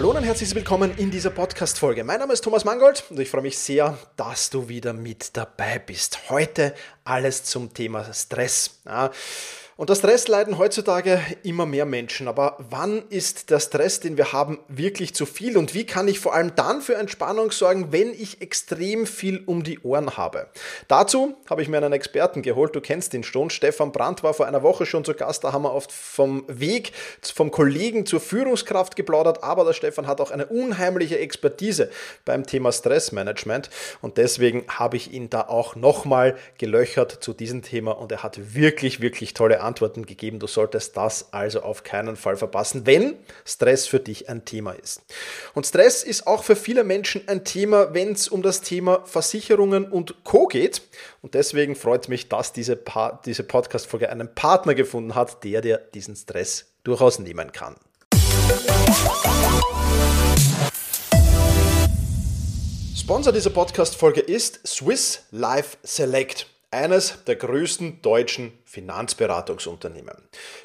Hallo und herzlich willkommen in dieser Podcast-Folge. Mein Name ist Thomas Mangold und ich freue mich sehr, dass du wieder mit dabei bist. Heute alles zum Thema Stress. Ja, unter Stress leiden heutzutage immer mehr Menschen. Aber wann ist der Stress, den wir haben, wirklich zu viel? Und wie kann ich vor allem dann für Entspannung sorgen, wenn ich extrem viel um die Ohren habe? Dazu habe ich mir einen Experten geholt. Du kennst ihn schon. Stefan Brandt war vor einer Woche schon zu Gast. Da haben wir oft vom Weg vom Kollegen zur Führungskraft geplaudert. Aber der Stefan hat auch eine unheimliche Expertise beim Thema Stressmanagement. Und deswegen habe ich ihn da auch nochmal gelöchert zu diesem Thema. Und er hat wirklich, wirklich tolle Antworten Antworten gegeben. Du solltest das also auf keinen Fall verpassen, wenn Stress für dich ein Thema ist. Und Stress ist auch für viele Menschen ein Thema, wenn es um das Thema Versicherungen und Co geht. Und deswegen freut mich, dass diese, pa diese Podcast-Folge einen Partner gefunden hat, der dir diesen Stress durchaus nehmen kann. Sponsor dieser Podcast-Folge ist Swiss Life Select eines der größten deutschen Finanzberatungsunternehmen.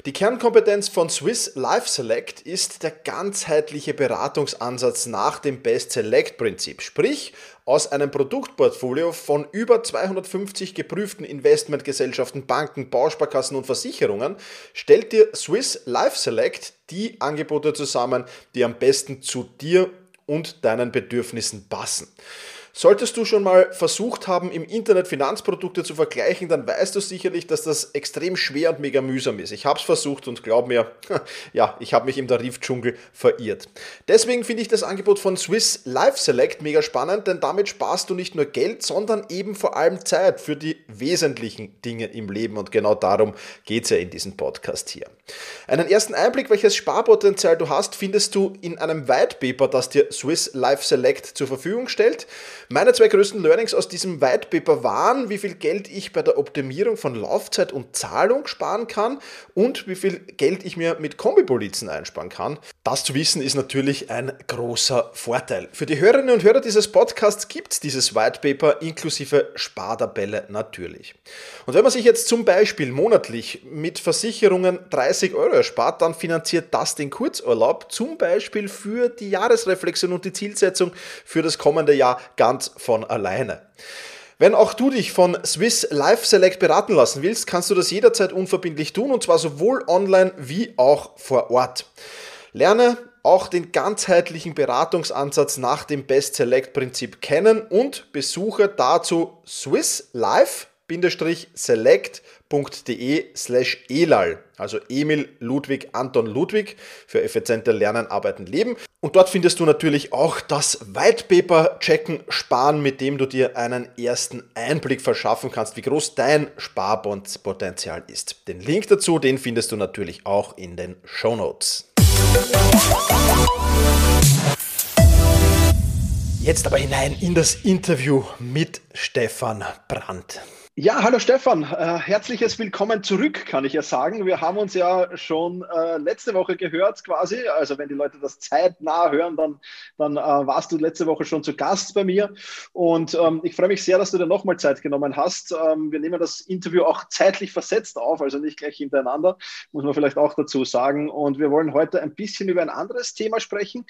Die Kernkompetenz von Swiss Life Select ist der ganzheitliche Beratungsansatz nach dem Best Select Prinzip, sprich aus einem Produktportfolio von über 250 geprüften Investmentgesellschaften, Banken, Bausparkassen und Versicherungen stellt dir Swiss Life Select die Angebote zusammen, die am besten zu dir und deinen Bedürfnissen passen. Solltest du schon mal versucht haben, im Internet Finanzprodukte zu vergleichen, dann weißt du sicherlich, dass das extrem schwer und mega mühsam ist. Ich habe es versucht und glaub mir, ja, ich habe mich im Tarifdschungel verirrt. Deswegen finde ich das Angebot von Swiss Life Select mega spannend, denn damit sparst du nicht nur Geld, sondern eben vor allem Zeit für die wesentlichen Dinge im Leben und genau darum geht es ja in diesem Podcast hier. Einen ersten Einblick, welches Sparpotenzial du hast, findest du in einem White Paper, das dir Swiss Life Select zur Verfügung stellt. Meine zwei größten Learnings aus diesem White Paper waren, wie viel Geld ich bei der Optimierung von Laufzeit und Zahlung sparen kann und wie viel Geld ich mir mit Kombipolizen einsparen kann. Das zu wissen ist natürlich ein großer Vorteil. Für die Hörerinnen und Hörer dieses Podcasts gibt es dieses White Paper inklusive Spartabelle natürlich. Und wenn man sich jetzt zum Beispiel monatlich mit Versicherungen 30 Euro erspart, dann finanziert das den Kurzurlaub zum Beispiel für die Jahresreflexion und die Zielsetzung für das kommende Jahr ganz von alleine. Wenn auch du dich von Swiss Life Select beraten lassen willst, kannst du das jederzeit unverbindlich tun und zwar sowohl online wie auch vor Ort. Lerne auch den ganzheitlichen Beratungsansatz nach dem Best Select Prinzip kennen und besuche dazu Swiss Life select.de slash elal, also Emil Ludwig Anton Ludwig für effizienter Lernen, Arbeiten, Leben. Und dort findest du natürlich auch das White Paper Checken Sparen, mit dem du dir einen ersten Einblick verschaffen kannst, wie groß dein Sparbondspotenzial ist. Den Link dazu, den findest du natürlich auch in den Show Notes. Jetzt aber hinein in das Interview mit Stefan Brandt. Ja, hallo Stefan, äh, herzliches Willkommen zurück, kann ich ja sagen. Wir haben uns ja schon äh, letzte Woche gehört quasi. Also wenn die Leute das zeitnah hören, dann, dann äh, warst du letzte Woche schon zu Gast bei mir. Und ähm, ich freue mich sehr, dass du dir nochmal Zeit genommen hast. Ähm, wir nehmen das Interview auch zeitlich versetzt auf, also nicht gleich hintereinander, muss man vielleicht auch dazu sagen. Und wir wollen heute ein bisschen über ein anderes Thema sprechen.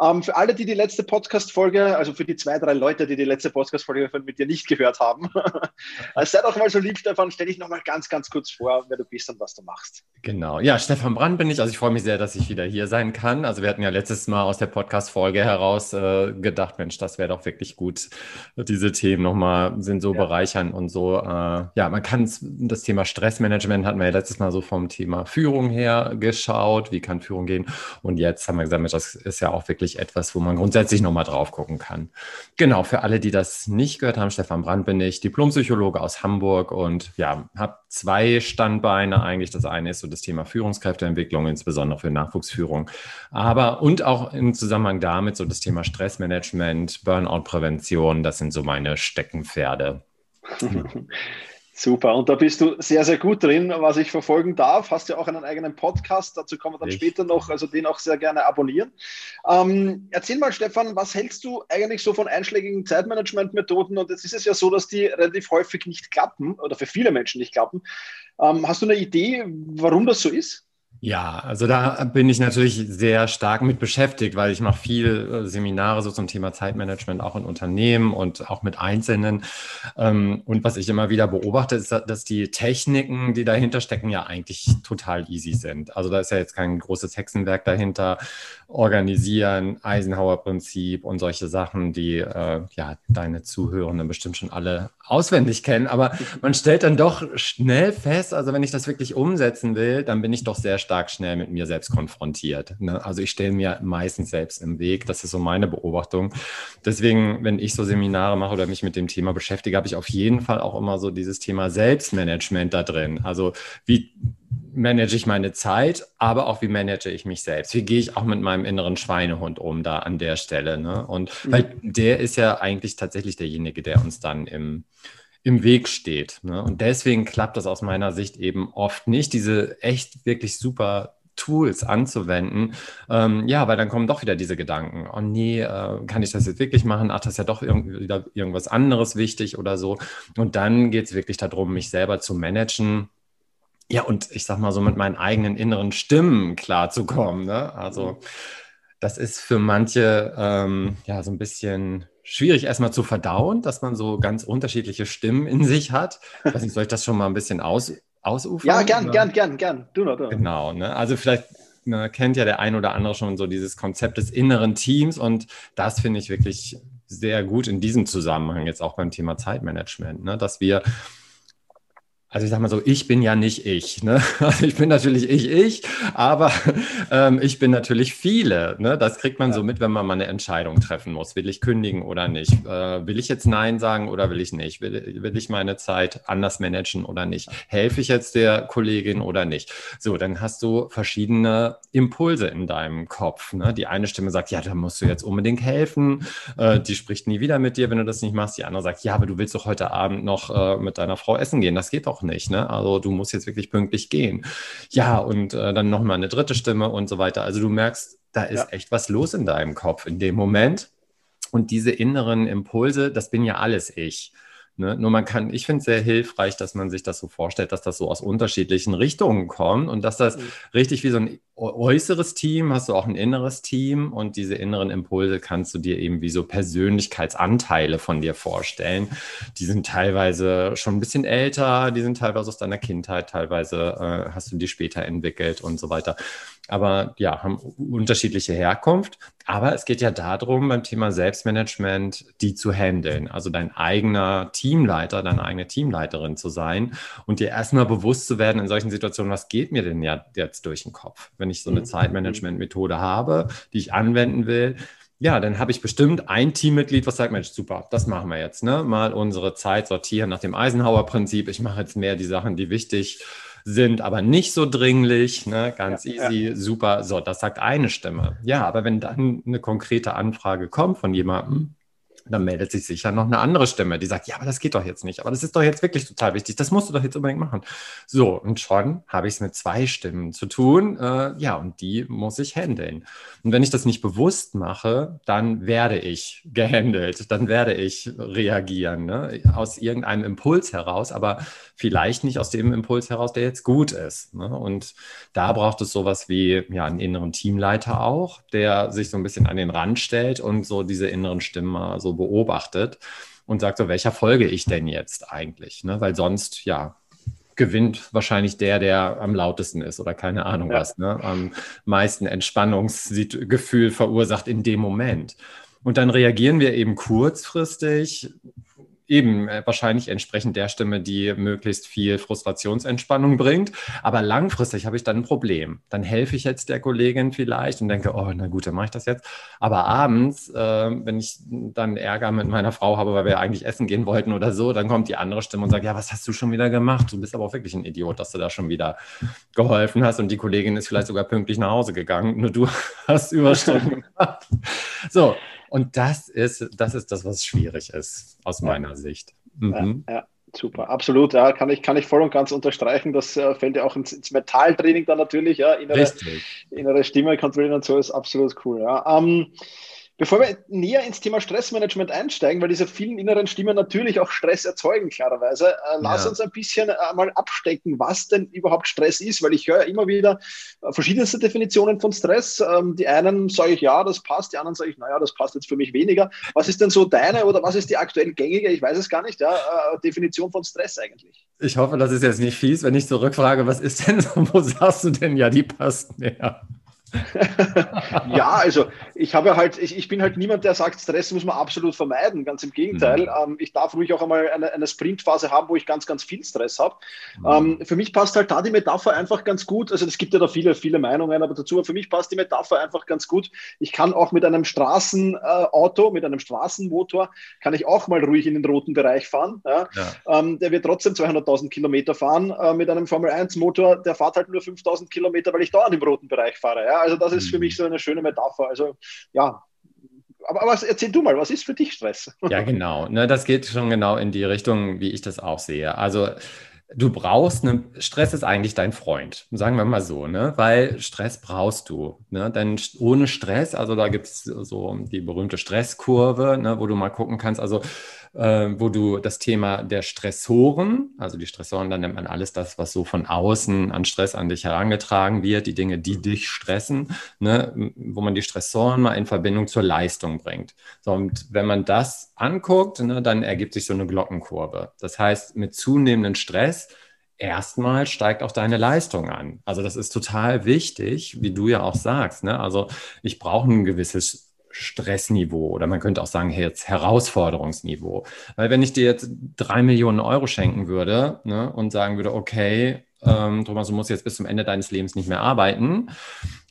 Ähm, für alle, die die letzte Podcast-Folge, also für die zwei, drei Leute, die die letzte Podcast-Folge mit dir nicht gehört haben, sei doch mal so lieb, Stefan, stell dich noch mal ganz, ganz kurz vor, wer du bist und was du machst. Genau, ja, Stefan Brand bin ich. Also ich freue mich sehr, dass ich wieder hier sein kann. Also wir hatten ja letztes Mal aus der Podcast-Folge heraus äh, gedacht, Mensch, das wäre doch wirklich gut, diese Themen nochmal sind so ja. bereichern und so. Äh, ja, man kann das Thema Stressmanagement hatten wir ja letztes Mal so vom Thema Führung her geschaut, wie kann Führung gehen. Und jetzt haben wir gesagt, Mensch, das ist ja auch wirklich etwas, wo man grundsätzlich nochmal drauf gucken kann. Genau, für alle, die das nicht gehört haben, Stefan Brand bin ich, Diplompsychologe aus Hamburg und ja, habe zwei Standbeine eigentlich. Das eine ist so das Thema Führungskräfteentwicklung, insbesondere für Nachwuchsführung. Aber und auch im Zusammenhang damit so das Thema Stressmanagement, Burnout-Prävention, das sind so meine Steckenpferde. Super, und da bist du sehr, sehr gut drin, was ich verfolgen darf. Hast ja auch einen eigenen Podcast, dazu kommen wir dann ich. später noch, also den auch sehr gerne abonnieren. Ähm, erzähl mal, Stefan, was hältst du eigentlich so von einschlägigen Zeitmanagement-Methoden? Und jetzt ist es ja so, dass die relativ häufig nicht klappen oder für viele Menschen nicht klappen. Ähm, hast du eine Idee, warum das so ist? Ja, also da bin ich natürlich sehr stark mit beschäftigt, weil ich mache viel äh, Seminare so zum Thema Zeitmanagement auch in Unternehmen und auch mit Einzelnen. Ähm, und was ich immer wieder beobachte, ist, dass die Techniken, die dahinter stecken, ja eigentlich total easy sind. Also da ist ja jetzt kein großes Hexenwerk dahinter. Organisieren, Eisenhower-Prinzip und solche Sachen, die äh, ja deine Zuhörenden bestimmt schon alle auswendig kennen. Aber man stellt dann doch schnell fest, also wenn ich das wirklich umsetzen will, dann bin ich doch sehr stark schnell mit mir selbst konfrontiert. Ne? Also ich stelle mir meistens selbst im Weg. Das ist so meine Beobachtung. Deswegen, wenn ich so Seminare mache oder mich mit dem Thema beschäftige, habe ich auf jeden Fall auch immer so dieses Thema Selbstmanagement da drin. Also wie manage ich meine Zeit, aber auch wie manage ich mich selbst? Wie gehe ich auch mit meinem inneren Schweinehund um da an der Stelle? Ne? Und mhm. weil der ist ja eigentlich tatsächlich derjenige, der uns dann im, im Weg steht. Ne? Und deswegen klappt das aus meiner Sicht eben oft nicht, diese echt wirklich super Tools anzuwenden. Ähm, ja, weil dann kommen doch wieder diese Gedanken. Oh nee, äh, kann ich das jetzt wirklich machen? Ach, das ist ja doch irgendwie wieder irgendwas anderes wichtig oder so. Und dann geht es wirklich darum, mich selber zu managen ja, und ich sag mal so mit meinen eigenen inneren Stimmen klarzukommen. Ne? Also das ist für manche ähm, ja so ein bisschen schwierig erstmal zu verdauen, dass man so ganz unterschiedliche Stimmen in sich hat. Ich weiß nicht, soll ich das schon mal ein bisschen aus, ausufern? Ja, gern, oder? gern, gern, gern. Du noch, du. Genau, ne? Also vielleicht ne, kennt ja der ein oder andere schon so dieses Konzept des inneren Teams und das finde ich wirklich sehr gut in diesem Zusammenhang, jetzt auch beim Thema Zeitmanagement, ne? dass wir also ich sag mal so, ich bin ja nicht ich. Ne? Also ich bin natürlich ich, ich, aber ähm, ich bin natürlich viele. Ne? Das kriegt man ja. so mit, wenn man mal eine Entscheidung treffen muss. Will ich kündigen oder nicht? Äh, will ich jetzt Nein sagen oder will ich nicht? Will, will ich meine Zeit anders managen oder nicht? Helfe ich jetzt der Kollegin oder nicht? So, dann hast du verschiedene Impulse in deinem Kopf. Ne? Die eine Stimme sagt, ja, da musst du jetzt unbedingt helfen. Äh, die spricht nie wieder mit dir, wenn du das nicht machst. Die andere sagt, ja, aber du willst doch heute Abend noch äh, mit deiner Frau essen gehen. Das geht doch auch nicht. Ne? Also du musst jetzt wirklich pünktlich gehen. Ja, und äh, dann nochmal eine dritte Stimme und so weiter. Also du merkst, da ist ja. echt was los in deinem Kopf in dem Moment. Und diese inneren Impulse, das bin ja alles ich. Ne? Nur man kann, ich finde es sehr hilfreich, dass man sich das so vorstellt, dass das so aus unterschiedlichen Richtungen kommt und dass das mhm. richtig wie so ein äußeres Team, hast du auch ein inneres Team und diese inneren Impulse kannst du dir eben wie so Persönlichkeitsanteile von dir vorstellen. Die sind teilweise schon ein bisschen älter, die sind teilweise aus deiner Kindheit, teilweise äh, hast du die später entwickelt und so weiter aber ja, haben unterschiedliche Herkunft. Aber es geht ja darum, beim Thema Selbstmanagement, die zu handeln. Also dein eigener Teamleiter, deine eigene Teamleiterin zu sein und dir erstmal bewusst zu werden in solchen Situationen, was geht mir denn ja jetzt durch den Kopf, wenn ich so eine mhm. Zeitmanagement-Methode habe, die ich anwenden will. Ja, dann habe ich bestimmt ein Teammitglied, was sagt, Mensch, super, das machen wir jetzt. Ne? Mal unsere Zeit sortieren nach dem Eisenhower-Prinzip. Ich mache jetzt mehr die Sachen, die wichtig sind aber nicht so dringlich, ne? ganz ja, easy, ja. super. So, das sagt eine Stimme. Ja, aber wenn dann eine konkrete Anfrage kommt von jemandem, dann meldet sich sicher noch eine andere Stimme, die sagt, ja, aber das geht doch jetzt nicht, aber das ist doch jetzt wirklich total wichtig, das musst du doch jetzt unbedingt machen. So, und schon habe ich es mit zwei Stimmen zu tun, äh, ja, und die muss ich handeln. Und wenn ich das nicht bewusst mache, dann werde ich gehandelt, dann werde ich reagieren, ne? aus irgendeinem Impuls heraus, aber vielleicht nicht aus dem Impuls heraus, der jetzt gut ist. Ne? Und da braucht es sowas wie ja, einen inneren Teamleiter auch, der sich so ein bisschen an den Rand stellt und so diese inneren Stimmen mal so beobachtet und sagt so, welcher folge ich denn jetzt eigentlich? Ne? Weil sonst, ja, gewinnt wahrscheinlich der, der am lautesten ist oder keine Ahnung ja. was, ne? am meisten Entspannungsgefühl verursacht in dem Moment. Und dann reagieren wir eben kurzfristig eben äh, wahrscheinlich entsprechend der Stimme, die möglichst viel Frustrationsentspannung bringt. Aber langfristig habe ich dann ein Problem. Dann helfe ich jetzt der Kollegin vielleicht und denke, oh, na gut, dann mache ich das jetzt. Aber abends, äh, wenn ich dann Ärger mit meiner Frau habe, weil wir eigentlich essen gehen wollten oder so, dann kommt die andere Stimme und sagt, ja, was hast du schon wieder gemacht? Du bist aber auch wirklich ein Idiot, dass du da schon wieder geholfen hast und die Kollegin ist vielleicht sogar pünktlich nach Hause gegangen. Nur du hast Überstunden gemacht. So, und das ist, das ist das, was schwierig ist, aus meiner Sicht. Mhm. Ja, ja, super, absolut. Ja, kann ich, kann ich voll und ganz unterstreichen. Das äh, fällt ja auch ins, ins Metalltraining dann natürlich. Ja, innere, innere Stimme kontrollieren und so ist absolut cool. Ja. Ähm, Bevor wir näher ins Thema Stressmanagement einsteigen, weil diese vielen inneren Stimmen natürlich auch Stress erzeugen, klarerweise, äh, lass ja. uns ein bisschen äh, mal abstecken, was denn überhaupt Stress ist, weil ich höre immer wieder äh, verschiedenste Definitionen von Stress. Ähm, die einen sage ich, ja, das passt, die anderen sage ich, naja, das passt jetzt für mich weniger. Was ist denn so deine oder was ist die aktuell gängige, ich weiß es gar nicht, ja, äh, Definition von Stress eigentlich? Ich hoffe, das ist jetzt nicht fies, wenn ich zurückfrage, was ist denn, wo sagst du denn, ja, die passt mehr? Ja, also ich habe halt, ich, ich bin halt niemand, der sagt, Stress muss man absolut vermeiden. Ganz im Gegenteil. Mhm. Ähm, ich darf ruhig auch einmal eine, eine Sprintphase haben, wo ich ganz, ganz viel Stress habe. Mhm. Ähm, für mich passt halt da die Metapher einfach ganz gut. Also es gibt ja da viele, viele Meinungen, aber dazu, für mich passt die Metapher einfach ganz gut. Ich kann auch mit einem Straßenauto, äh, mit einem Straßenmotor, kann ich auch mal ruhig in den roten Bereich fahren. Ja? Ja. Ähm, der wird trotzdem 200.000 Kilometer fahren. Äh, mit einem Formel 1 Motor, der fährt halt nur 5.000 Kilometer, weil ich da an dem roten Bereich fahre. Ja? Also das ist für mich mhm. so eine schöne Metapher. Also ja, aber, aber erzähl du mal, was ist für dich Stress? Ja, genau. Ne, das geht schon genau in die Richtung, wie ich das auch sehe. Also du brauchst eine, Stress ist eigentlich dein Freund, sagen wir mal so, ne? Weil Stress brauchst du. Ne? Denn ohne Stress, also da gibt es so die berühmte Stresskurve, ne, wo du mal gucken kannst, also äh, wo du das Thema der Stressoren, also die Stressoren, dann nennt man alles das, was so von außen an Stress an dich herangetragen wird, die Dinge, die dich stressen, ne, wo man die Stressoren mal in Verbindung zur Leistung bringt. So, und wenn man das anguckt, ne, dann ergibt sich so eine Glockenkurve. Das heißt, mit zunehmendem Stress erstmal steigt auch deine Leistung an. Also das ist total wichtig, wie du ja auch sagst. Ne? Also ich brauche ein gewisses Stressniveau oder man könnte auch sagen, jetzt Herausforderungsniveau. Weil wenn ich dir jetzt drei Millionen Euro schenken würde ne, und sagen würde, okay, ähm, Thomas, du musst jetzt bis zum Ende deines Lebens nicht mehr arbeiten,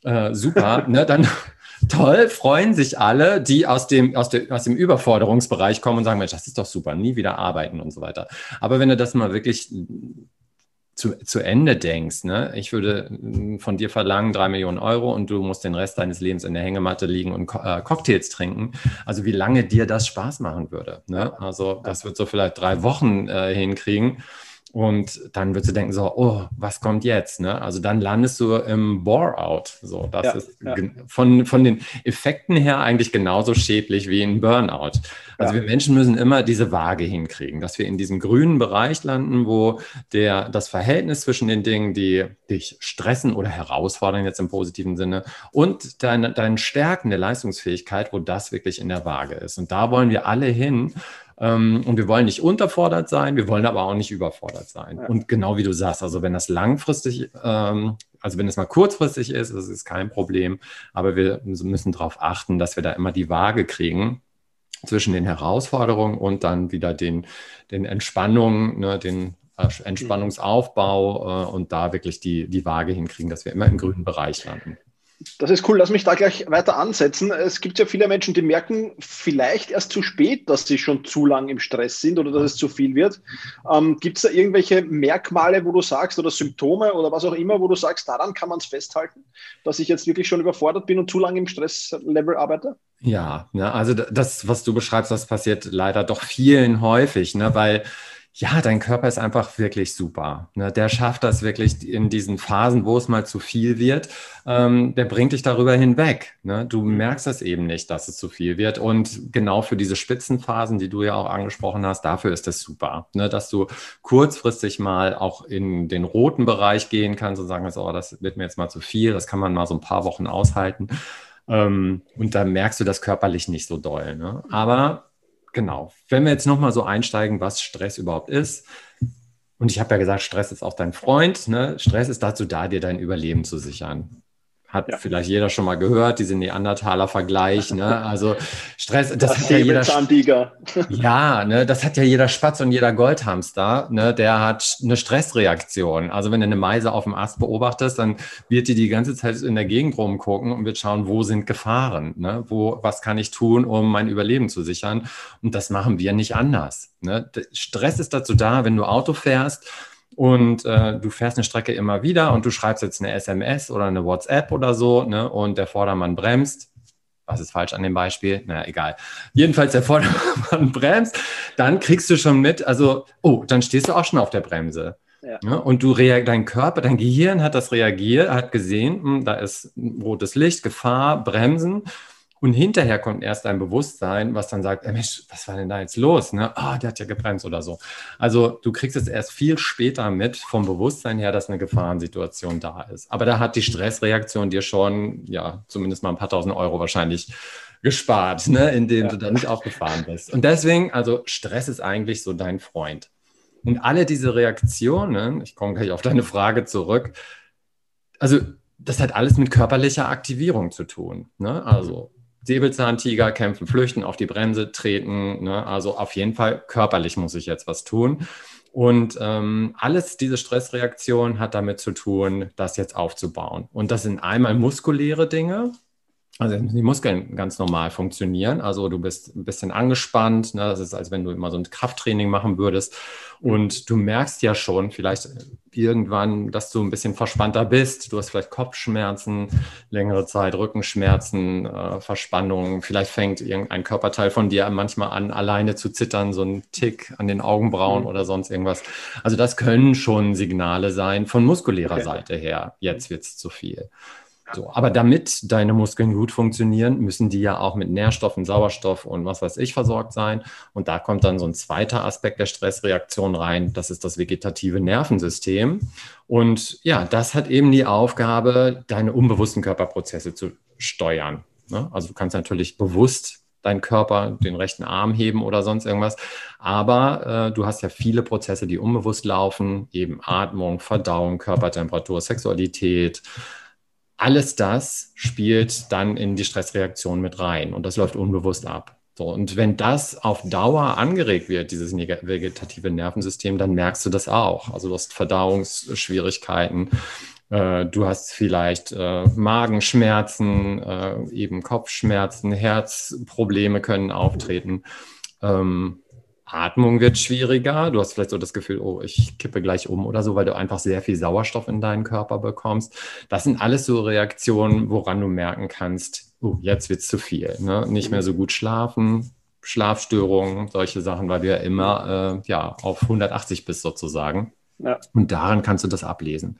äh, super, ne, dann toll, freuen sich alle, die aus dem, aus, der, aus dem Überforderungsbereich kommen und sagen, Mensch, das ist doch super, nie wieder arbeiten und so weiter. Aber wenn du das mal wirklich zu, zu Ende denkst. Ne? Ich würde mm, von dir verlangen, drei Millionen Euro und du musst den Rest deines Lebens in der Hängematte liegen und äh, Cocktails trinken. Also wie lange dir das Spaß machen würde. Ne? Also das wird so vielleicht drei Wochen äh, hinkriegen. Und dann würdest du denken so, oh, was kommt jetzt? Ne? Also dann landest du im Bore-out. So, das ja, ist ja. von, von den Effekten her eigentlich genauso schädlich wie ein Burnout. Also ja. wir Menschen müssen immer diese Waage hinkriegen, dass wir in diesem grünen Bereich landen, wo der, das Verhältnis zwischen den Dingen, die dich stressen oder herausfordern, jetzt im positiven Sinne, und deinen dein Stärken der Leistungsfähigkeit, wo das wirklich in der Waage ist. Und da wollen wir alle hin. Ähm, und wir wollen nicht unterfordert sein, wir wollen aber auch nicht überfordert sein. Ja. Und genau wie du sagst, also wenn das langfristig, ähm, also wenn es mal kurzfristig ist, das ist kein Problem, aber wir müssen darauf achten, dass wir da immer die Waage kriegen zwischen den Herausforderungen und dann wieder den, den Entspannungen, ne, den äh, Entspannungsaufbau äh, und da wirklich die, die Waage hinkriegen, dass wir immer im grünen Bereich landen. Das ist cool. Lass mich da gleich weiter ansetzen. Es gibt ja viele Menschen, die merken vielleicht erst zu spät, dass sie schon zu lang im Stress sind oder dass es zu viel wird. Ähm, gibt es da irgendwelche Merkmale, wo du sagst, oder Symptome oder was auch immer, wo du sagst, daran kann man es festhalten, dass ich jetzt wirklich schon überfordert bin und zu lange im Stresslevel arbeite? Ja, ne, also das, was du beschreibst, das passiert leider doch vielen häufig, ne, weil ja, dein Körper ist einfach wirklich super. Ne? Der schafft das wirklich in diesen Phasen, wo es mal zu viel wird. Ähm, der bringt dich darüber hinweg. Ne? Du mhm. merkst das eben nicht, dass es zu viel wird. Und genau für diese Spitzenphasen, die du ja auch angesprochen hast, dafür ist das super. Ne? Dass du kurzfristig mal auch in den roten Bereich gehen kannst und sagen, oh, das wird mir jetzt mal zu viel. Das kann man mal so ein paar Wochen aushalten. Ähm, und da merkst du das körperlich nicht so doll. Ne? Aber genau, wenn wir jetzt nochmal so einsteigen, was Stress überhaupt ist. Und ich habe ja gesagt, Stress ist auch dein Freund. Ne? Stress ist dazu da, dir dein Überleben zu sichern hat ja. vielleicht jeder schon mal gehört, diese Neandertaler-Vergleich. Ne? Also Stress, das, das hat ja jeder. Ja, ne, das hat ja jeder Spatz und jeder Goldhamster. Ne, der hat eine Stressreaktion. Also wenn du eine Meise auf dem Ast beobachtest, dann wird die die ganze Zeit in der Gegend rumgucken und wird schauen, wo sind Gefahren, ne? wo, was kann ich tun, um mein Überleben zu sichern. Und das machen wir nicht anders. Ne? Stress ist dazu da, wenn du Auto fährst und äh, du fährst eine Strecke immer wieder und du schreibst jetzt eine SMS oder eine WhatsApp oder so ne, und der Vordermann bremst. Was ist falsch an dem Beispiel? Na, egal. Jedenfalls der Vordermann bremst, dann kriegst du schon mit, also, oh, dann stehst du auch schon auf der Bremse. Ja. Ja, und du dein Körper, dein Gehirn hat das reagiert, hat gesehen, mh, hm, da ist rotes Licht, Gefahr, Bremsen. Und hinterher kommt erst ein Bewusstsein, was dann sagt, Mensch, was war denn da jetzt los? Ne? Ah, der hat ja gebremst oder so. Also du kriegst es erst viel später mit vom Bewusstsein her, dass eine Gefahrensituation da ist. Aber da hat die Stressreaktion dir schon, ja, zumindest mal ein paar tausend Euro wahrscheinlich gespart, ne? indem ja. du da nicht aufgefahren bist. Und deswegen, also Stress ist eigentlich so dein Freund. Und alle diese Reaktionen, ich komme gleich auf deine Frage zurück, also das hat alles mit körperlicher Aktivierung zu tun. Ne? Also Säbelzahntiger kämpfen, flüchten, auf die Bremse treten. Ne? Also auf jeden Fall körperlich muss ich jetzt was tun. Und ähm, alles diese Stressreaktion hat damit zu tun, das jetzt aufzubauen. Und das sind einmal muskuläre Dinge, also die Muskeln ganz normal funktionieren. Also du bist ein bisschen angespannt. Ne? Das ist, als wenn du immer so ein Krafttraining machen würdest. Und du merkst ja schon vielleicht irgendwann, dass du ein bisschen verspannter bist. Du hast vielleicht Kopfschmerzen, längere Zeit Rückenschmerzen, äh, Verspannungen. Vielleicht fängt irgendein Körperteil von dir manchmal an, alleine zu zittern, so ein Tick an den Augenbrauen mhm. oder sonst irgendwas. Also das können schon Signale sein von muskulärer okay. Seite her. Jetzt wird es zu viel. So, aber damit deine Muskeln gut funktionieren, müssen die ja auch mit Nährstoffen, Sauerstoff und was weiß ich versorgt sein. Und da kommt dann so ein zweiter Aspekt der Stressreaktion rein. Das ist das vegetative Nervensystem. Und ja, das hat eben die Aufgabe, deine unbewussten Körperprozesse zu steuern. Ne? Also du kannst natürlich bewusst deinen Körper, den rechten Arm heben oder sonst irgendwas. Aber äh, du hast ja viele Prozesse, die unbewusst laufen, eben Atmung, Verdauung, Körpertemperatur, Sexualität, alles das spielt dann in die Stressreaktion mit rein und das läuft unbewusst ab. So, und wenn das auf Dauer angeregt wird, dieses vegetative Nervensystem, dann merkst du das auch. Also du hast Verdauungsschwierigkeiten, äh, du hast vielleicht äh, Magenschmerzen, äh, eben Kopfschmerzen, Herzprobleme können auftreten. Ähm, Atmung wird schwieriger. Du hast vielleicht so das Gefühl, oh, ich kippe gleich um oder so, weil du einfach sehr viel Sauerstoff in deinen Körper bekommst. Das sind alles so Reaktionen, woran du merken kannst, oh, jetzt wird es zu viel. Ne? Nicht mehr so gut schlafen, Schlafstörungen, solche Sachen, weil du ja immer äh, ja, auf 180 bist sozusagen. Ja. Und daran kannst du das ablesen.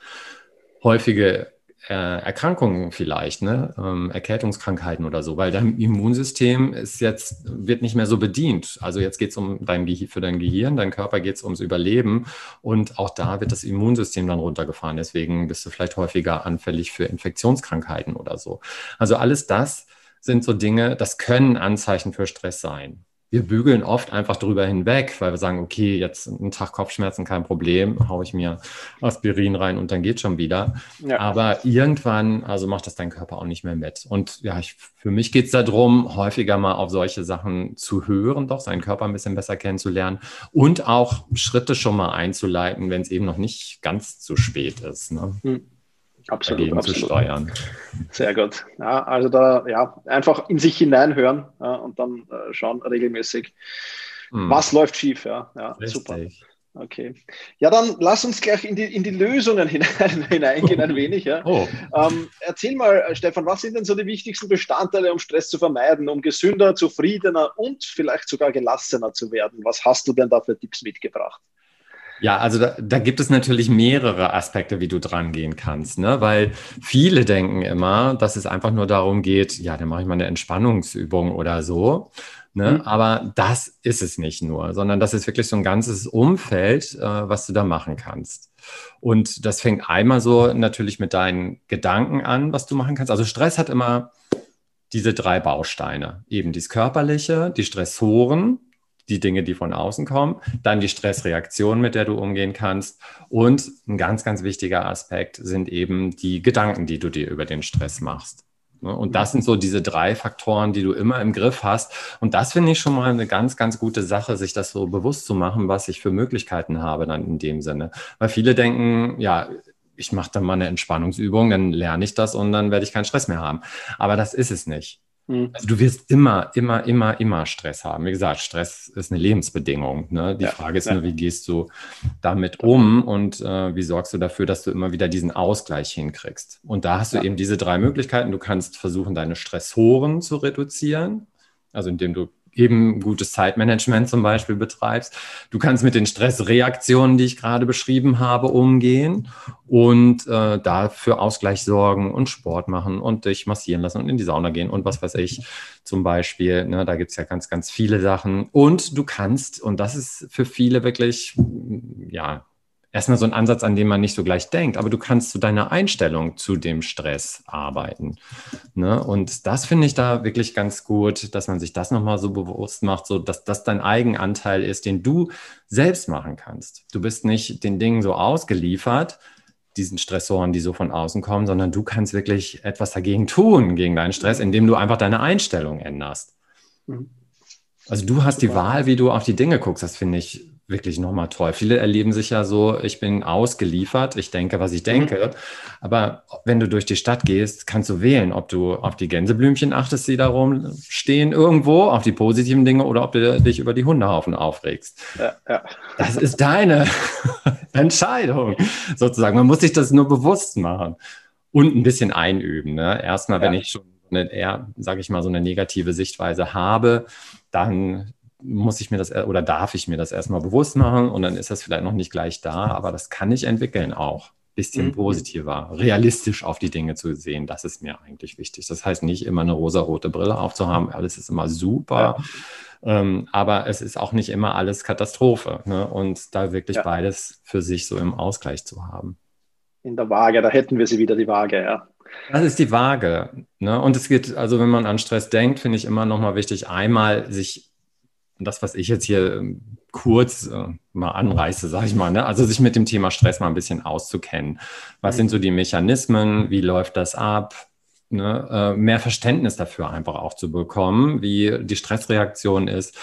Häufige äh, Erkrankungen vielleicht, ne? Ähm, Erkältungskrankheiten oder so, weil dein Immunsystem ist jetzt, wird nicht mehr so bedient. Also jetzt geht es um dein für dein Gehirn, dein Körper geht es ums Überleben und auch da wird das Immunsystem dann runtergefahren. Deswegen bist du vielleicht häufiger anfällig für Infektionskrankheiten oder so. Also alles das sind so Dinge, das können Anzeichen für Stress sein wir bügeln oft einfach drüber hinweg, weil wir sagen, okay, jetzt einen Tag Kopfschmerzen, kein Problem, haue ich mir Aspirin rein und dann geht schon wieder. Ja. Aber irgendwann, also macht das dein Körper auch nicht mehr mit. Und ja, ich, für mich geht es darum, häufiger mal auf solche Sachen zu hören, doch seinen Körper ein bisschen besser kennenzulernen und auch Schritte schon mal einzuleiten, wenn es eben noch nicht ganz zu spät ist. Ne? Hm absolut, dagegen absolut. zu steuern. Sehr gut. Ja, also da ja, einfach in sich hineinhören ja, und dann äh, schauen regelmäßig, hm. was läuft schief. Ja, ja super. Okay. Ja, dann lass uns gleich in die, in die Lösungen hinein, hineingehen ein wenig. Ja. Oh. Ähm, erzähl mal, äh, Stefan, was sind denn so die wichtigsten Bestandteile, um Stress zu vermeiden, um gesünder, zufriedener und vielleicht sogar gelassener zu werden? Was hast du denn da für Tipps mitgebracht? Ja, also da, da, gibt es natürlich mehrere Aspekte, wie du dran gehen kannst, ne? weil viele denken immer, dass es einfach nur darum geht, ja, dann mache ich mal eine Entspannungsübung oder so. Ne? Mhm. Aber das ist es nicht nur, sondern das ist wirklich so ein ganzes Umfeld, äh, was du da machen kannst. Und das fängt einmal so natürlich mit deinen Gedanken an, was du machen kannst. Also Stress hat immer diese drei Bausteine. Eben das Körperliche, die Stressoren, die Dinge, die von außen kommen, dann die Stressreaktion, mit der du umgehen kannst und ein ganz, ganz wichtiger Aspekt sind eben die Gedanken, die du dir über den Stress machst. Ne? Und das sind so diese drei Faktoren, die du immer im Griff hast. Und das finde ich schon mal eine ganz, ganz gute Sache, sich das so bewusst zu machen, was ich für Möglichkeiten habe dann in dem Sinne. Weil viele denken, ja, ich mache dann mal eine Entspannungsübung, dann lerne ich das und dann werde ich keinen Stress mehr haben. Aber das ist es nicht. Mhm. Also du wirst immer, immer, immer, immer Stress haben. Wie gesagt, Stress ist eine Lebensbedingung. Ne? Die ja, Frage ist ja. nur, wie gehst du damit um und äh, wie sorgst du dafür, dass du immer wieder diesen Ausgleich hinkriegst. Und da hast du ja. eben diese drei Möglichkeiten. Du kannst versuchen, deine Stressoren zu reduzieren, also indem du eben gutes Zeitmanagement zum Beispiel betreibst. Du kannst mit den Stressreaktionen, die ich gerade beschrieben habe, umgehen und äh, dafür Ausgleich sorgen und Sport machen und dich massieren lassen und in die Sauna gehen und was weiß ich zum Beispiel. Ne, da gibt es ja ganz, ganz viele Sachen. Und du kannst, und das ist für viele wirklich, ja, erstmal so ein Ansatz, an den man nicht so gleich denkt, aber du kannst zu deiner Einstellung zu dem Stress arbeiten. Ne? Und das finde ich da wirklich ganz gut, dass man sich das nochmal so bewusst macht, so dass das dein Eigenanteil ist, den du selbst machen kannst. Du bist nicht den Dingen so ausgeliefert, diesen Stressoren, die so von außen kommen, sondern du kannst wirklich etwas dagegen tun, gegen deinen Stress, indem du einfach deine Einstellung änderst. Mhm. Also du hast die Wahl, wie du auf die Dinge guckst. Das finde ich wirklich nochmal toll. Viele erleben sich ja so, ich bin ausgeliefert, ich denke, was ich denke. Mhm. Aber wenn du durch die Stadt gehst, kannst du wählen, ob du auf die Gänseblümchen achtest, die da rumstehen irgendwo, auf die positiven Dinge oder ob du dich über die Hundehaufen aufregst. Ja, ja. Das ist deine Entscheidung sozusagen. Man muss sich das nur bewusst machen und ein bisschen einüben. Ne? Erstmal, wenn ich schon eine eher, sage ich mal, so eine negative Sichtweise habe, dann muss ich mir das oder darf ich mir das erstmal bewusst machen und dann ist das vielleicht noch nicht gleich da, aber das kann ich entwickeln auch. Bisschen mhm. positiver, realistisch auf die Dinge zu sehen, das ist mir eigentlich wichtig. Das heißt nicht immer eine rosa-rote Brille aufzuhaben, alles ist immer super, ja. ähm, aber es ist auch nicht immer alles Katastrophe. Ne? Und da wirklich ja. beides für sich so im Ausgleich zu haben. In der Waage, da hätten wir sie wieder, die Waage, ja. Das ist die Waage. Ne? Und es geht, also wenn man an Stress denkt, finde ich immer nochmal wichtig, einmal sich das, was ich jetzt hier ähm, kurz äh, mal anreiße, sage ich mal, ne? also sich mit dem Thema Stress mal ein bisschen auszukennen. Was sind so die Mechanismen? Wie läuft das ab? Ne? Äh, mehr Verständnis dafür einfach auch zu bekommen, wie die Stressreaktion ist.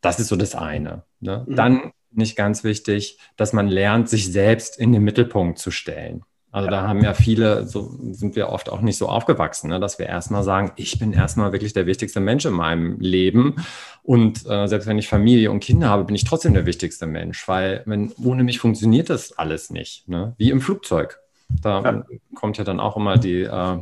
Das ist so das eine. Ne? Mhm. Dann nicht ganz wichtig, dass man lernt, sich selbst in den Mittelpunkt zu stellen. Also da haben ja viele, so sind wir oft auch nicht so aufgewachsen, ne, dass wir erstmal sagen, ich bin erstmal wirklich der wichtigste Mensch in meinem Leben. Und äh, selbst wenn ich Familie und Kinder habe, bin ich trotzdem der wichtigste Mensch, weil wenn ohne mich funktioniert das alles nicht. Ne? Wie im Flugzeug. Da ja. kommt ja dann auch immer die, äh,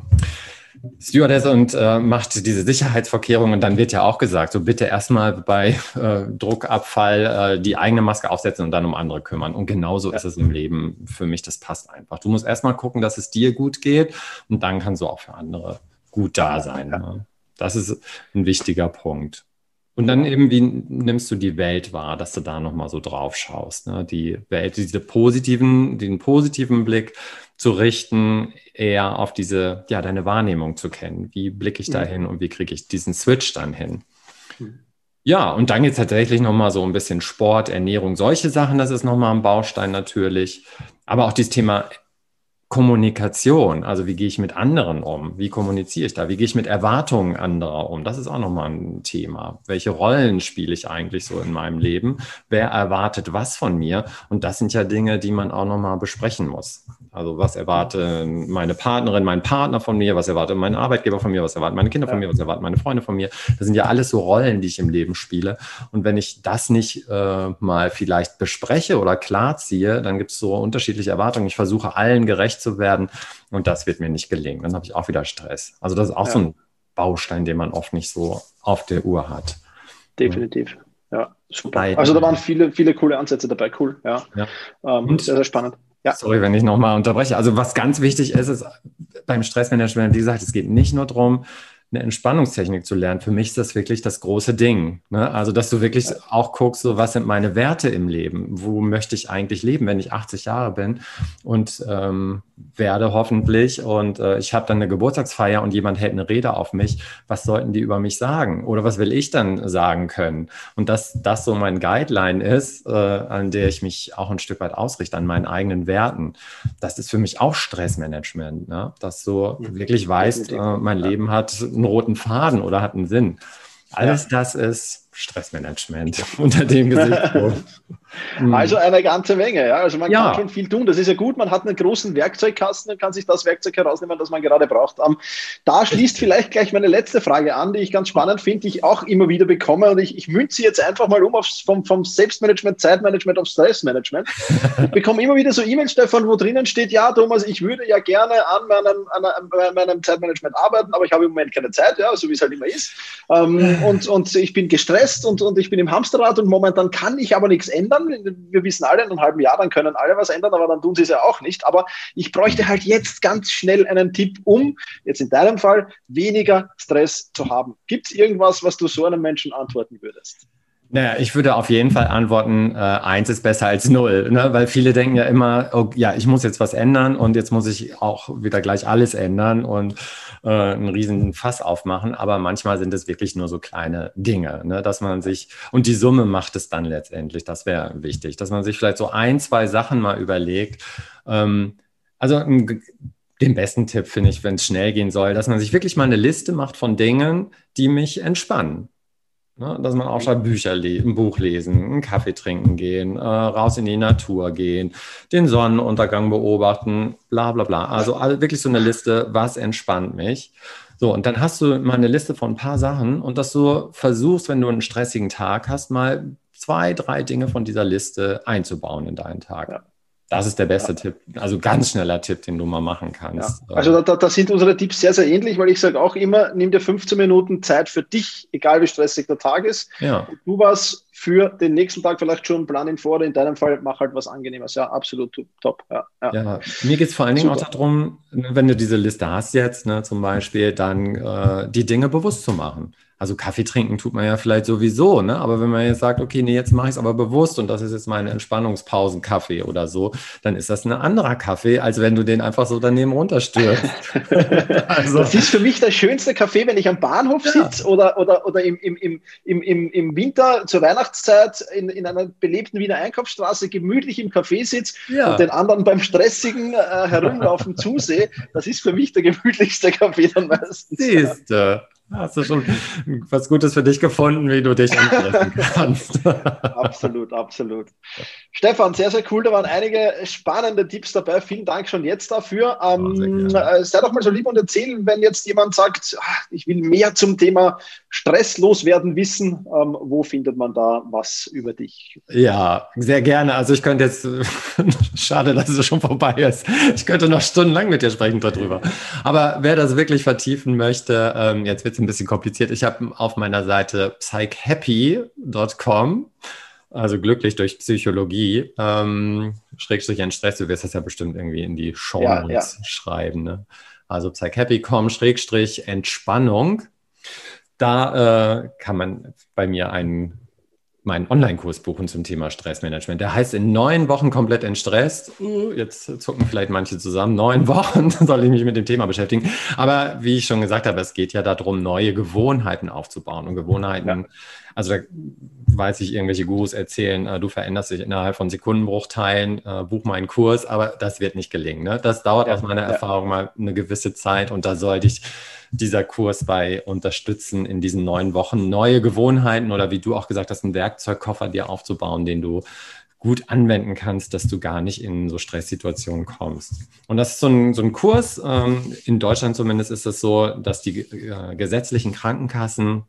Stewardess und äh, macht diese Sicherheitsvorkehrungen und dann wird ja auch gesagt, so bitte erstmal bei äh, Druckabfall äh, die eigene Maske aufsetzen und dann um andere kümmern. Und genauso ja. ist es im Leben für mich, das passt einfach. Du musst erstmal gucken, dass es dir gut geht und dann kannst du auch für andere gut da sein. Ne? Das ist ein wichtiger Punkt. Und dann eben, wie nimmst du die Welt wahr, dass du da nochmal so drauf schaust, ne? die Welt, diese positiven, den positiven Blick zu richten, eher auf diese, ja, deine Wahrnehmung zu kennen. Wie blicke ich da hin und wie kriege ich diesen Switch dann hin? Mhm. Ja, und dann geht es tatsächlich nochmal so ein bisschen Sport, Ernährung, solche Sachen, das ist nochmal ein Baustein natürlich. Aber auch dieses Thema Kommunikation, also wie gehe ich mit anderen um? Wie kommuniziere ich da? Wie gehe ich mit Erwartungen anderer um? Das ist auch nochmal ein Thema. Welche Rollen spiele ich eigentlich so in meinem Leben? Wer erwartet was von mir? Und das sind ja Dinge, die man auch nochmal besprechen muss. Also was erwartet meine Partnerin, mein Partner von mir? Was erwartet mein Arbeitgeber von mir? Was erwarten meine Kinder von mir? Was erwarten meine Freunde von mir? Das sind ja alles so Rollen, die ich im Leben spiele. Und wenn ich das nicht äh, mal vielleicht bespreche oder klarziehe, dann gibt es so unterschiedliche Erwartungen. Ich versuche allen gerecht zu werden. Und das wird mir nicht gelingen. Dann habe ich auch wieder Stress. Also das ist auch ja. so ein Baustein, den man oft nicht so auf der Uhr hat. Definitiv. Ja, super. Also da waren viele, viele coole Ansätze dabei. Cool. Ja. ja. Ähm, Und, sehr, sehr spannend. Ja. Sorry, wenn ich nochmal unterbreche. Also was ganz wichtig ist, ist beim Stressmanagement, wie gesagt, es geht nicht nur darum, eine Entspannungstechnik zu lernen. Für mich ist das wirklich das große Ding. Ne? Also, dass du wirklich auch guckst, so was sind meine Werte im Leben? Wo möchte ich eigentlich leben, wenn ich 80 Jahre bin und ähm, werde hoffentlich und äh, ich habe dann eine Geburtstagsfeier und jemand hält eine Rede auf mich. Was sollten die über mich sagen? Oder was will ich dann sagen können? Und dass das so mein Guideline ist, äh, an der ich mich auch ein Stück weit ausrichte, an meinen eigenen Werten. Das ist für mich auch Stressmanagement, ne? dass du wirklich weißt, äh, mein Leben hat einen roten Faden oder hat einen Sinn. Alles ja. das ist Stressmanagement unter dem Gesichtspunkt. Also eine ganze Menge, ja. Also man ja. kann schon viel tun. Das ist ja gut. Man hat einen großen Werkzeugkasten und kann sich das Werkzeug herausnehmen, das man gerade braucht. Um, da schließt vielleicht gleich meine letzte Frage an, die ich ganz spannend finde, die ich auch immer wieder bekomme. Und ich, ich münze sie jetzt einfach mal um aufs, vom, vom Selbstmanagement, Zeitmanagement auf Stressmanagement. ich bekomme immer wieder so E-Mails, Stefan, wo drinnen steht, ja, Thomas, ich würde ja gerne an meinem, an, meinem Zeitmanagement arbeiten, aber ich habe im Moment keine Zeit, ja, so wie es halt immer ist. Um, und, und ich bin gestresst und, und ich bin im Hamsterrad und momentan kann ich aber nichts ändern. Wir wissen alle, in einem halben Jahr, dann können alle was ändern, aber dann tun sie es ja auch nicht. Aber ich bräuchte halt jetzt ganz schnell einen Tipp, um jetzt in deinem Fall weniger Stress zu haben. Gibt es irgendwas, was du so einem Menschen antworten würdest? Naja, ich würde auf jeden Fall antworten, äh, eins ist besser als null, ne? weil viele denken ja immer, oh, ja, ich muss jetzt was ändern und jetzt muss ich auch wieder gleich alles ändern und äh, einen riesen Fass aufmachen. Aber manchmal sind es wirklich nur so kleine Dinge, ne? dass man sich, und die Summe macht es dann letztendlich, das wäre wichtig, dass man sich vielleicht so ein, zwei Sachen mal überlegt. Ähm, also den besten Tipp finde ich, wenn es schnell gehen soll, dass man sich wirklich mal eine Liste macht von Dingen, die mich entspannen. Ne? Dass man auch schon Bücher ein Buch lesen, einen Kaffee trinken gehen, äh, raus in die Natur gehen, den Sonnenuntergang beobachten, bla bla bla. Also wirklich so eine Liste, was entspannt mich. So, und dann hast du mal eine Liste von ein paar Sachen und dass du versuchst, wenn du einen stressigen Tag hast, mal zwei, drei Dinge von dieser Liste einzubauen in deinen Tag. Ja. Das ist der beste ja. Tipp, also ganz schneller Tipp, den du mal machen kannst. Ja. Also da, da, sind unsere Tipps sehr, sehr ähnlich, weil ich sage auch immer, nimm dir 15 Minuten Zeit für dich, egal wie stressig der Tag ist. Ja. Du was für den nächsten Tag vielleicht schon planen vor, in deinem Fall mach halt was Angenehmes. Ja, absolut top. Ja, ja. ja mir geht es vor allen Dingen Super. auch darum, wenn du diese Liste hast jetzt, ne, zum Beispiel, dann äh, die Dinge bewusst zu machen. Also Kaffee trinken tut man ja vielleicht sowieso, ne? Aber wenn man jetzt sagt, okay, nee, jetzt mache ich es aber bewusst und das ist jetzt mein Entspannungspausen-Kaffee oder so, dann ist das ein anderer Kaffee, als wenn du den einfach so daneben runterstürzt. also, das ist für mich der schönste Kaffee, wenn ich am Bahnhof ja. sitze oder, oder, oder im, im, im, im, im Winter zur Weihnachtszeit in, in einer belebten Wiener Einkaufsstraße gemütlich im Café sitze ja. und den anderen beim stressigen äh, Herumlaufen zusehe. Das ist für mich der gemütlichste Kaffee dann meistens. Siehste. Hast du schon was Gutes für dich gefunden, wie du dich entlassen kannst? absolut, absolut. Stefan, sehr, sehr cool. Da waren einige spannende Tipps dabei. Vielen Dank schon jetzt dafür. Ähm, oh, sei doch mal so lieb und erzählen, wenn jetzt jemand sagt, ah, ich will mehr zum Thema Stress loswerden wissen. Ähm, wo findet man da was über dich? Ja, sehr gerne. Also ich könnte jetzt, schade, dass es schon vorbei ist. Ich könnte noch stundenlang mit dir sprechen darüber. Aber wer das wirklich vertiefen möchte, ähm, jetzt wird es ein bisschen kompliziert. Ich habe auf meiner Seite psychhappy.com, also glücklich durch Psychologie, ähm, Schrägstrich Stress, du wirst das ja bestimmt irgendwie in die Show ja, ja. schreiben. Ne? Also psychhappy.com, Schrägstrich Entspannung. Da äh, kann man bei mir einen meinen Online-Kurs buchen zum Thema Stressmanagement. Der heißt in neun Wochen komplett entstresst. Uh, jetzt zucken vielleicht manche zusammen. Neun Wochen soll ich mich mit dem Thema beschäftigen. Aber wie ich schon gesagt habe, es geht ja darum, neue Gewohnheiten aufzubauen. Und Gewohnheiten, ja. Also da weiß ich, irgendwelche Gurus erzählen, äh, du veränderst dich innerhalb von Sekundenbruchteilen, äh, buch meinen Kurs, aber das wird nicht gelingen. Ne? Das dauert ja, aus meiner ja. Erfahrung mal eine gewisse Zeit und da sollte ich dieser Kurs bei unterstützen, in diesen neun Wochen neue Gewohnheiten oder wie du auch gesagt hast, einen Werkzeugkoffer dir aufzubauen, den du gut anwenden kannst, dass du gar nicht in so Stresssituationen kommst. Und das ist so ein, so ein Kurs, ähm, in Deutschland zumindest ist es so, dass die äh, gesetzlichen Krankenkassen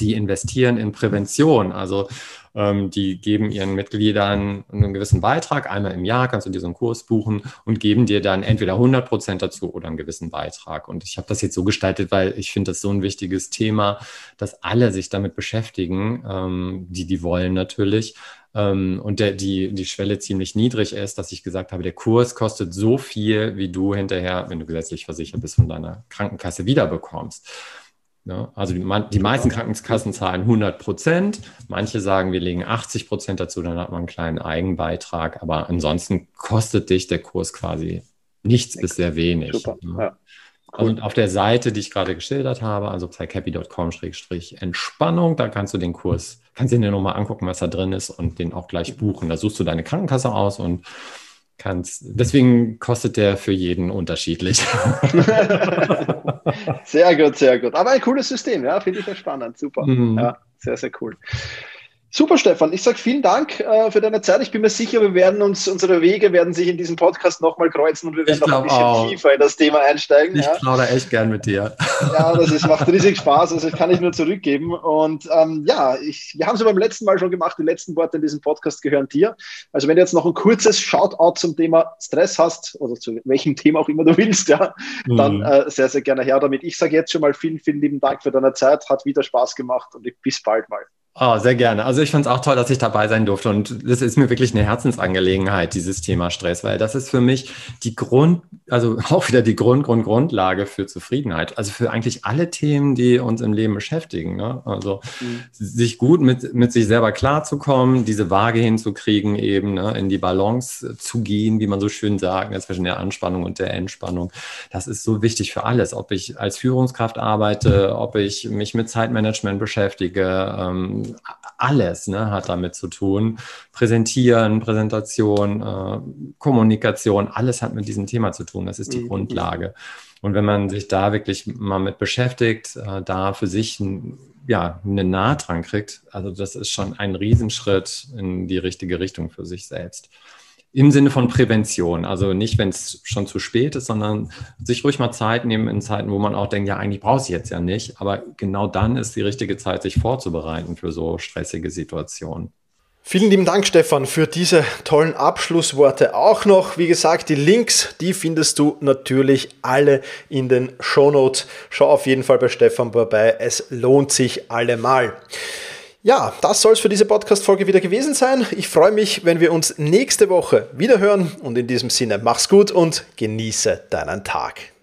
die investieren in Prävention. Also ähm, die geben ihren Mitgliedern einen gewissen Beitrag. Einmal im Jahr kannst du dir so einen Kurs buchen und geben dir dann entweder 100 Prozent dazu oder einen gewissen Beitrag. Und ich habe das jetzt so gestaltet, weil ich finde das so ein wichtiges Thema, dass alle sich damit beschäftigen, ähm, die die wollen natürlich. Ähm, und der, die, die Schwelle ziemlich niedrig ist, dass ich gesagt habe, der Kurs kostet so viel, wie du hinterher, wenn du gesetzlich versichert bist, von deiner Krankenkasse wiederbekommst. Ja, also die, die, meisten Krankenkassen zahlen 100 Prozent. Manche sagen, wir legen 80 Prozent dazu, dann hat man einen kleinen Eigenbeitrag. Aber ansonsten kostet dich der Kurs quasi nichts bis sehr wenig. Super. Ja. Cool. Und auf der Seite, die ich gerade geschildert habe, also psychappy.com-entspannung, da kannst du den Kurs, kannst du dir nochmal angucken, was da drin ist und den auch gleich buchen. Da suchst du deine Krankenkasse aus und kannst. Deswegen kostet der für jeden unterschiedlich. sehr gut, sehr gut. Aber ein cooles System, ja, finde ich ja spannend. Super. Mhm. Ja, sehr, sehr cool. Super, Stefan. Ich sage vielen Dank äh, für deine Zeit. Ich bin mir sicher, wir werden uns, unsere Wege werden sich in diesem Podcast nochmal kreuzen und wir werden noch ein bisschen auch. tiefer in das Thema einsteigen. Ich ja. plaudere echt gern mit dir. Ja, das ist, macht riesig Spaß. Also, das kann ich nur zurückgeben. Und ähm, ja, ich, wir haben es ja beim letzten Mal schon gemacht. Die letzten Worte in diesem Podcast gehören dir. Also, wenn du jetzt noch ein kurzes Shoutout zum Thema Stress hast oder zu welchem Thema auch immer du willst, ja, mhm. dann äh, sehr, sehr gerne her damit. Ich sage jetzt schon mal vielen, vielen lieben Dank für deine Zeit. Hat wieder Spaß gemacht und bis bald mal. Oh, sehr gerne. Also ich fand es auch toll, dass ich dabei sein durfte. Und das ist mir wirklich eine Herzensangelegenheit, dieses Thema Stress, weil das ist für mich die Grund, also auch wieder die Grund, Grund, Grundlage für Zufriedenheit. Also für eigentlich alle Themen, die uns im Leben beschäftigen. Ne? Also mhm. sich gut mit, mit sich selber klarzukommen, diese Waage hinzukriegen, eben ne? in die Balance zu gehen, wie man so schön sagt, ne? zwischen der Anspannung und der Entspannung. Das ist so wichtig für alles. Ob ich als Führungskraft arbeite, ob ich mich mit Zeitmanagement beschäftige, ähm, alles ne, hat damit zu tun. Präsentieren, Präsentation, äh, Kommunikation, alles hat mit diesem Thema zu tun. Das ist die mhm. Grundlage. Und wenn man sich da wirklich mal mit beschäftigt, äh, da für sich ein, ja, eine Naht dran kriegt, also das ist schon ein Riesenschritt in die richtige Richtung für sich selbst. Im Sinne von Prävention. Also nicht, wenn es schon zu spät ist, sondern sich ruhig mal Zeit nehmen in Zeiten, wo man auch denkt, ja, eigentlich brauche ich jetzt ja nicht. Aber genau dann ist die richtige Zeit, sich vorzubereiten für so stressige Situationen. Vielen lieben Dank, Stefan, für diese tollen Abschlussworte auch noch. Wie gesagt, die Links, die findest du natürlich alle in den Show Notes. Schau auf jeden Fall bei Stefan vorbei. Es lohnt sich allemal. Ja, das soll es für diese Podcast-Folge wieder gewesen sein. Ich freue mich, wenn wir uns nächste Woche wieder hören und in diesem Sinne mach's gut und genieße deinen Tag.